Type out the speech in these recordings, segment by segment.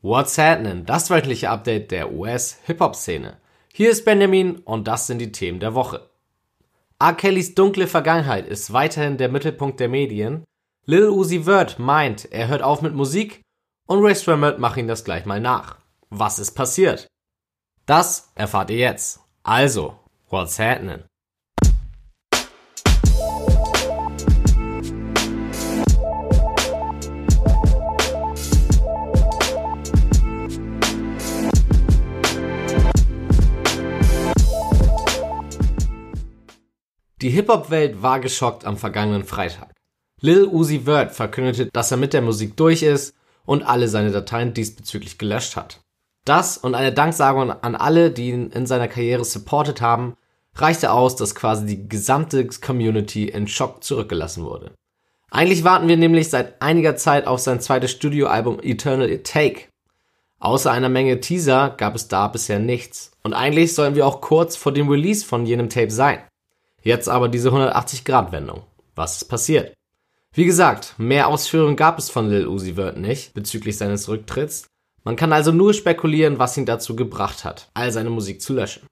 What's happening? Das wöchentliche Update der US-Hip-Hop-Szene. Hier ist Benjamin und das sind die Themen der Woche. R. Kellys dunkle Vergangenheit ist weiterhin der Mittelpunkt der Medien. Lil Uzi Vert meint, er hört auf mit Musik und Ray Stramert macht ihn das gleich mal nach. Was ist passiert? Das erfahrt ihr jetzt. Also, what's happening? Die Hip-Hop-Welt war geschockt am vergangenen Freitag. Lil Uzi Vert verkündete, dass er mit der Musik durch ist und alle seine Dateien diesbezüglich gelöscht hat. Das und eine Danksagung an alle, die ihn in seiner Karriere supportet haben, reichte aus, dass quasi die gesamte Community in Schock zurückgelassen wurde. Eigentlich warten wir nämlich seit einiger Zeit auf sein zweites Studioalbum Eternal Take. Außer einer Menge Teaser gab es da bisher nichts. Und eigentlich sollen wir auch kurz vor dem Release von jenem Tape sein. Jetzt aber diese 180-Grad-Wendung. Was ist passiert? Wie gesagt, mehr Ausführungen gab es von Lil Uzi Vert nicht bezüglich seines Rücktritts. Man kann also nur spekulieren, was ihn dazu gebracht hat, all seine Musik zu löschen.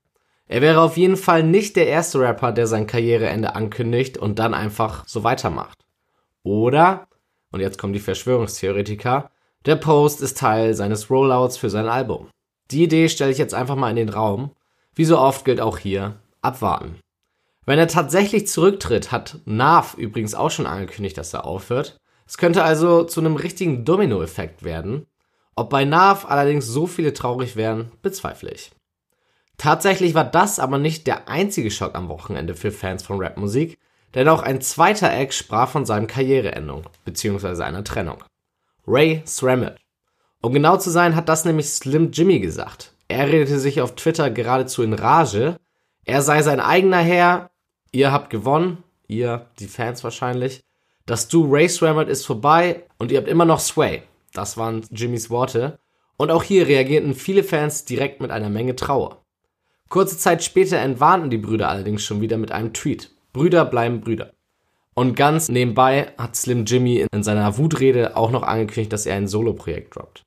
Er wäre auf jeden Fall nicht der erste Rapper, der sein Karriereende ankündigt und dann einfach so weitermacht. Oder, und jetzt kommen die Verschwörungstheoretiker, der Post ist Teil seines Rollouts für sein Album. Die Idee stelle ich jetzt einfach mal in den Raum. Wie so oft gilt auch hier, abwarten. Wenn er tatsächlich zurücktritt, hat Nav übrigens auch schon angekündigt, dass er aufhört. Es könnte also zu einem richtigen Dominoeffekt werden. Ob bei Nav allerdings so viele traurig wären, bezweifle ich. Tatsächlich war das aber nicht der einzige Schock am Wochenende für Fans von Rapmusik, denn auch ein zweiter Eck sprach von seinem Karriereendung bzw. einer Trennung. Ray Srammett. Um genau zu sein, hat das nämlich Slim Jimmy gesagt. Er redete sich auf Twitter geradezu in Rage. Er sei sein eigener Herr, ihr habt gewonnen, ihr, die Fans wahrscheinlich. Das Du Race Rammert ist vorbei und ihr habt immer noch Sway. Das waren Jimmys Worte. Und auch hier reagierten viele Fans direkt mit einer Menge Trauer. Kurze Zeit später entwarnten die Brüder allerdings schon wieder mit einem Tweet. Brüder bleiben Brüder. Und ganz nebenbei hat Slim Jimmy in seiner Wutrede auch noch angekündigt, dass er ein Solo-Projekt droppt.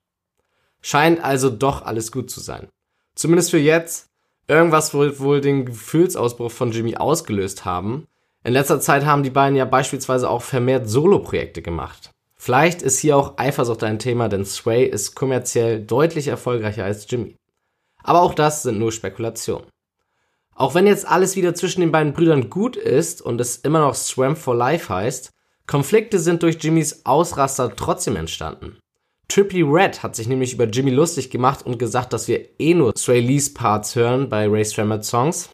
Scheint also doch alles gut zu sein. Zumindest für jetzt, Irgendwas wird wohl den Gefühlsausbruch von Jimmy ausgelöst haben. In letzter Zeit haben die beiden ja beispielsweise auch vermehrt Solo-Projekte gemacht. Vielleicht ist hier auch Eifersucht ein Thema, denn Sway ist kommerziell deutlich erfolgreicher als Jimmy. Aber auch das sind nur Spekulationen. Auch wenn jetzt alles wieder zwischen den beiden Brüdern gut ist und es immer noch Swam for Life heißt, Konflikte sind durch Jimmys Ausraster trotzdem entstanden. Trippy Red hat sich nämlich über Jimmy lustig gemacht und gesagt, dass wir eh nur Stray Lee's Parts hören bei Ray Strammer's Songs.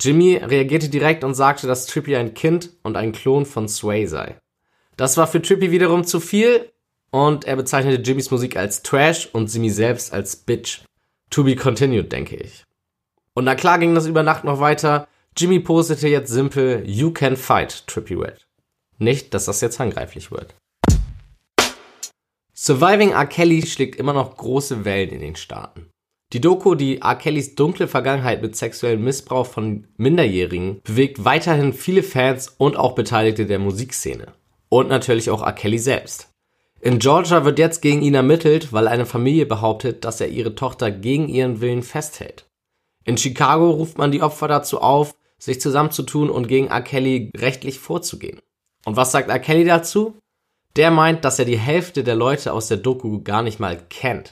Jimmy reagierte direkt und sagte, dass Trippy ein Kind und ein Klon von Sway sei. Das war für Trippy wiederum zu viel und er bezeichnete Jimmys Musik als Trash und Jimmy selbst als Bitch. To be continued, denke ich. Und na klar ging das über Nacht noch weiter. Jimmy postete jetzt simpel You can fight, Trippy Red. Nicht, dass das jetzt handgreiflich wird. Surviving R. Kelly schlägt immer noch große Wellen in den Staaten. Die Doku, die R. Kellys dunkle Vergangenheit mit sexuellem Missbrauch von Minderjährigen, bewegt weiterhin viele Fans und auch Beteiligte der Musikszene. Und natürlich auch R. Kelly selbst. In Georgia wird jetzt gegen ihn ermittelt, weil eine Familie behauptet, dass er ihre Tochter gegen ihren Willen festhält. In Chicago ruft man die Opfer dazu auf, sich zusammenzutun und gegen R. Kelly rechtlich vorzugehen. Und was sagt R. Kelly dazu? Der meint, dass er die Hälfte der Leute aus der Doku gar nicht mal kennt.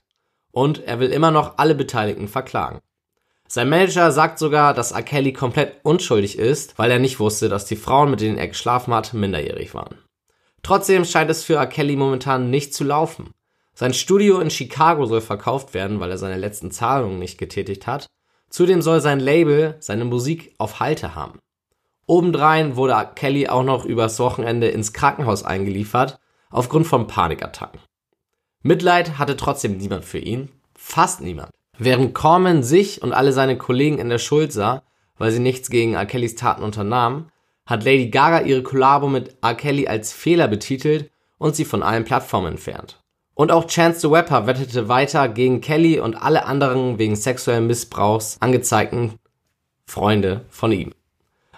Und er will immer noch alle Beteiligten verklagen. Sein Manager sagt sogar, dass R. Kelly komplett unschuldig ist, weil er nicht wusste, dass die Frauen, mit denen er geschlafen hat, minderjährig waren. Trotzdem scheint es für R. Kelly momentan nicht zu laufen. Sein Studio in Chicago soll verkauft werden, weil er seine letzten Zahlungen nicht getätigt hat. Zudem soll sein Label seine Musik auf Halte haben. Obendrein wurde R. Kelly auch noch übers Wochenende ins Krankenhaus eingeliefert, aufgrund von Panikattacken. Mitleid hatte trotzdem niemand für ihn, fast niemand. Während Corman sich und alle seine Kollegen in der Schuld sah, weil sie nichts gegen R. Kellys Taten unternahmen, hat Lady Gaga ihre Kollabo mit R. Kelly als Fehler betitelt und sie von allen Plattformen entfernt. Und auch Chance the Rapper wettete weiter gegen Kelly und alle anderen wegen sexuellen Missbrauchs angezeigten Freunde von ihm.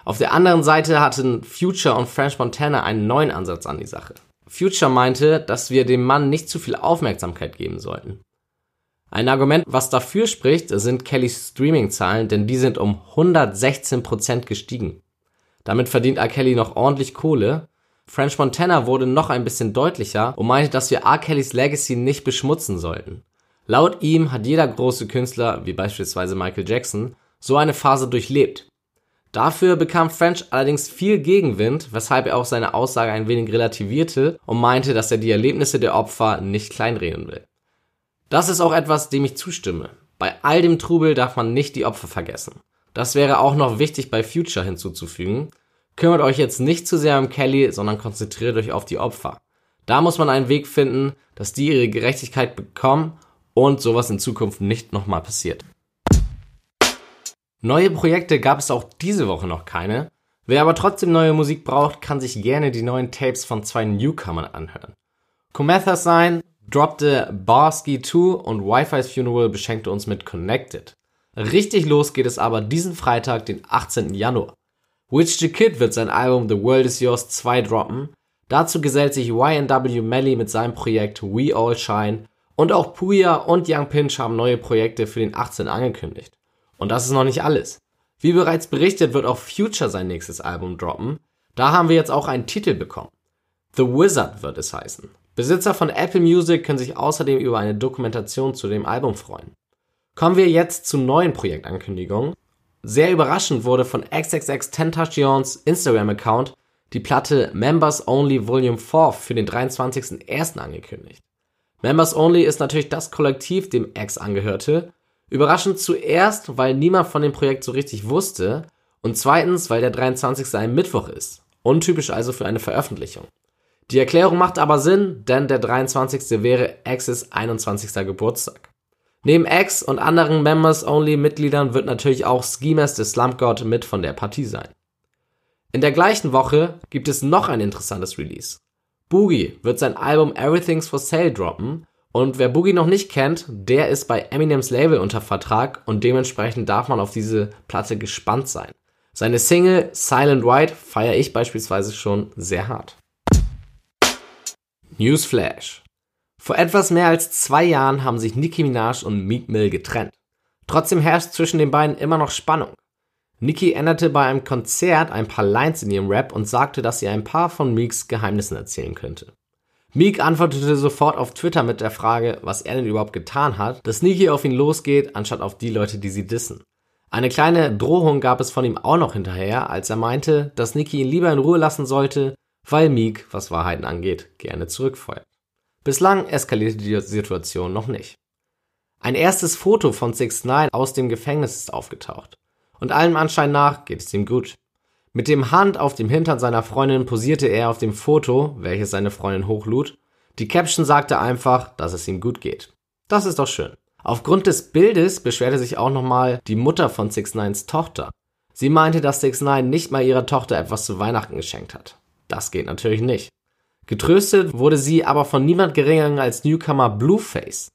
Auf der anderen Seite hatten Future und French Montana einen neuen Ansatz an die Sache. Future meinte, dass wir dem Mann nicht zu viel Aufmerksamkeit geben sollten. Ein Argument, was dafür spricht, sind Kellys Streaming-Zahlen, denn die sind um 116% gestiegen. Damit verdient R. Kelly noch ordentlich Kohle. French Montana wurde noch ein bisschen deutlicher und meinte, dass wir R. Kellys Legacy nicht beschmutzen sollten. Laut ihm hat jeder große Künstler, wie beispielsweise Michael Jackson, so eine Phase durchlebt. Dafür bekam French allerdings viel Gegenwind, weshalb er auch seine Aussage ein wenig relativierte und meinte, dass er die Erlebnisse der Opfer nicht kleinreden will. Das ist auch etwas, dem ich zustimme. Bei all dem Trubel darf man nicht die Opfer vergessen. Das wäre auch noch wichtig bei Future hinzuzufügen. Kümmert euch jetzt nicht zu sehr um Kelly, sondern konzentriert euch auf die Opfer. Da muss man einen Weg finden, dass die ihre Gerechtigkeit bekommen und sowas in Zukunft nicht nochmal passiert. Neue Projekte gab es auch diese Woche noch keine. Wer aber trotzdem neue Musik braucht, kann sich gerne die neuen Tapes von zwei Newcomern anhören. Comethas Sign droppte Barsky 2 und Wi-Fi's Funeral beschenkte uns mit Connected. Richtig los geht es aber diesen Freitag, den 18. Januar. Witch the Kid wird sein Album The World Is Yours 2 droppen. Dazu gesellt sich YNW Melly mit seinem Projekt We All Shine und auch Puya und Young Pinch haben neue Projekte für den 18 angekündigt. Und das ist noch nicht alles. Wie bereits berichtet, wird auch Future sein nächstes Album droppen. Da haben wir jetzt auch einen Titel bekommen. The Wizard wird es heißen. Besitzer von Apple Music können sich außerdem über eine Dokumentation zu dem Album freuen. Kommen wir jetzt zu neuen Projektankündigungen. Sehr überraschend wurde von XXX Tentacions Instagram-Account die Platte Members Only Volume 4 für den 23.01. angekündigt. Members Only ist natürlich das Kollektiv, dem X angehörte. Überraschend zuerst, weil niemand von dem Projekt so richtig wusste und zweitens, weil der 23. ein Mittwoch ist. Untypisch also für eine Veröffentlichung. Die Erklärung macht aber Sinn, denn der 23. wäre X's 21. Geburtstag. Neben X und anderen Members-Only-Mitgliedern wird natürlich auch Schemas the Slump God mit von der Partie sein. In der gleichen Woche gibt es noch ein interessantes Release. Boogie wird sein Album Everything's for Sale droppen und wer Boogie noch nicht kennt, der ist bei Eminems Label unter Vertrag und dementsprechend darf man auf diese Platte gespannt sein. Seine Single Silent White feiere ich beispielsweise schon sehr hart. Newsflash. Vor etwas mehr als zwei Jahren haben sich Nicki Minaj und Meek Mill getrennt. Trotzdem herrscht zwischen den beiden immer noch Spannung. Nicki änderte bei einem Konzert ein paar Lines in ihrem Rap und sagte, dass sie ein paar von Meeks Geheimnissen erzählen könnte. Meek antwortete sofort auf Twitter mit der Frage, was er denn überhaupt getan hat, dass Nicki auf ihn losgeht, anstatt auf die Leute, die sie dissen. Eine kleine Drohung gab es von ihm auch noch hinterher, als er meinte, dass Nicki ihn lieber in Ruhe lassen sollte, weil Meek, was Wahrheiten angeht, gerne zurückfeuert. Bislang eskalierte die Situation noch nicht. Ein erstes Foto von 6 9 aus dem Gefängnis ist aufgetaucht. Und allem Anschein nach geht es ihm gut. Mit dem Hand auf dem Hintern seiner Freundin posierte er auf dem Foto, welches seine Freundin hochlud. Die Caption sagte einfach, dass es ihm gut geht. Das ist doch schön. Aufgrund des Bildes beschwerte sich auch nochmal die Mutter von 6 9s Tochter. Sie meinte, dass 6 9 nicht mal ihrer Tochter etwas zu Weihnachten geschenkt hat. Das geht natürlich nicht. Getröstet wurde sie aber von niemand geringeren als Newcomer Blueface.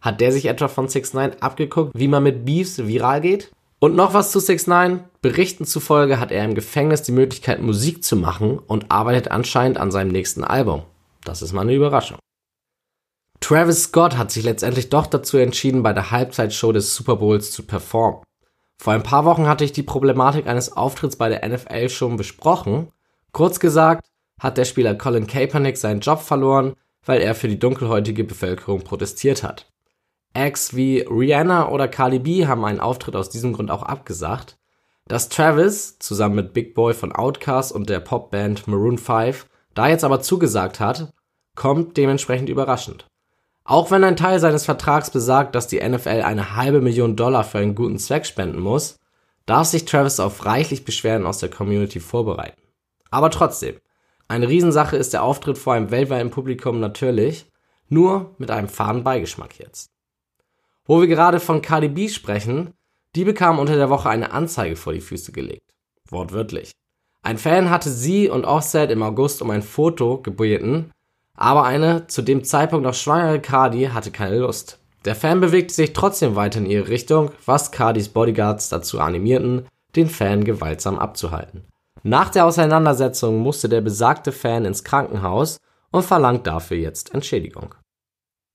Hat der sich etwa von 6 9 abgeguckt, wie man mit Beefs viral geht? Und noch was zu 6 9 Berichten zufolge hat er im Gefängnis die Möglichkeit Musik zu machen und arbeitet anscheinend an seinem nächsten Album. Das ist mal eine Überraschung. Travis Scott hat sich letztendlich doch dazu entschieden, bei der Halbzeitshow des Super Bowls zu performen. Vor ein paar Wochen hatte ich die Problematik eines Auftritts bei der NFL schon besprochen Kurz gesagt hat der Spieler Colin Kaepernick seinen Job verloren, weil er für die dunkelhäutige Bevölkerung protestiert hat. Acts wie Rihanna oder Cardi B haben einen Auftritt aus diesem Grund auch abgesagt. Dass Travis zusammen mit Big Boy von Outkast und der Popband Maroon 5 da jetzt aber zugesagt hat, kommt dementsprechend überraschend. Auch wenn ein Teil seines Vertrags besagt, dass die NFL eine halbe Million Dollar für einen guten Zweck spenden muss, darf sich Travis auf reichlich Beschwerden aus der Community vorbereiten. Aber trotzdem, eine Riesensache ist der Auftritt vor einem weltweiten Publikum natürlich, nur mit einem faden Beigeschmack jetzt. Wo wir gerade von Cardi B sprechen, die bekam unter der Woche eine Anzeige vor die Füße gelegt. Wortwörtlich. Ein Fan hatte sie und Offset im August um ein Foto gebeten, aber eine zu dem Zeitpunkt noch schwangere Cardi hatte keine Lust. Der Fan bewegte sich trotzdem weiter in ihre Richtung, was Cardis Bodyguards dazu animierten, den Fan gewaltsam abzuhalten. Nach der Auseinandersetzung musste der besagte Fan ins Krankenhaus und verlangt dafür jetzt Entschädigung.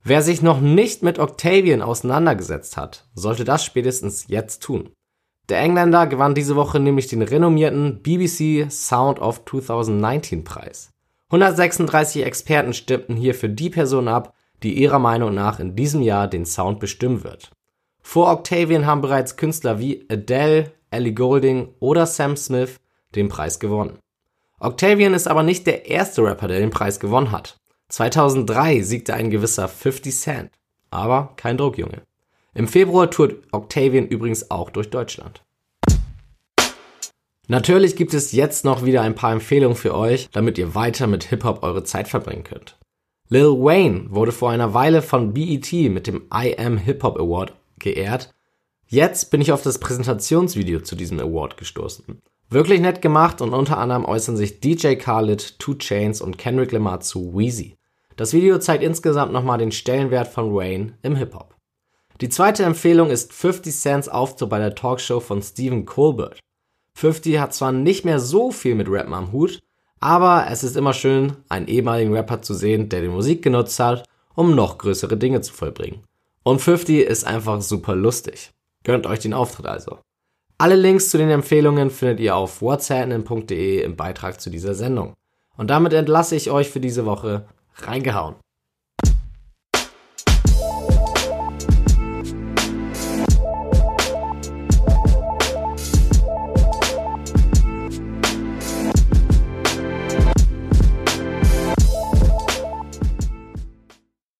Wer sich noch nicht mit Octavian auseinandergesetzt hat, sollte das spätestens jetzt tun. Der Engländer gewann diese Woche nämlich den renommierten BBC Sound of 2019 Preis. 136 Experten stimmten hier für die Person ab, die ihrer Meinung nach in diesem Jahr den Sound bestimmen wird. Vor Octavian haben bereits Künstler wie Adele, Ellie Goulding oder Sam Smith den Preis gewonnen. Octavian ist aber nicht der erste Rapper, der den Preis gewonnen hat. 2003 siegte ein gewisser 50 Cent. Aber kein Druck, Junge. Im Februar tourt Octavian übrigens auch durch Deutschland. Natürlich gibt es jetzt noch wieder ein paar Empfehlungen für euch, damit ihr weiter mit Hip-Hop eure Zeit verbringen könnt. Lil Wayne wurde vor einer Weile von BET mit dem I Am Hip-Hop Award geehrt. Jetzt bin ich auf das Präsentationsvideo zu diesem Award gestoßen. Wirklich nett gemacht und unter anderem äußern sich DJ Khaled, Two Chains und Kendrick Lamar zu Wheezy. Das Video zeigt insgesamt nochmal den Stellenwert von Wayne im Hip-Hop. Die zweite Empfehlung ist 50 Cents Auftritt bei der Talkshow von Stephen Colbert. 50 hat zwar nicht mehr so viel mit Rappen am Hut, aber es ist immer schön, einen ehemaligen Rapper zu sehen, der die Musik genutzt hat, um noch größere Dinge zu vollbringen. Und 50 ist einfach super lustig. Gönnt euch den Auftritt also. Alle Links zu den Empfehlungen findet ihr auf whatsapp.de im Beitrag zu dieser Sendung. Und damit entlasse ich euch für diese Woche. Reingehauen.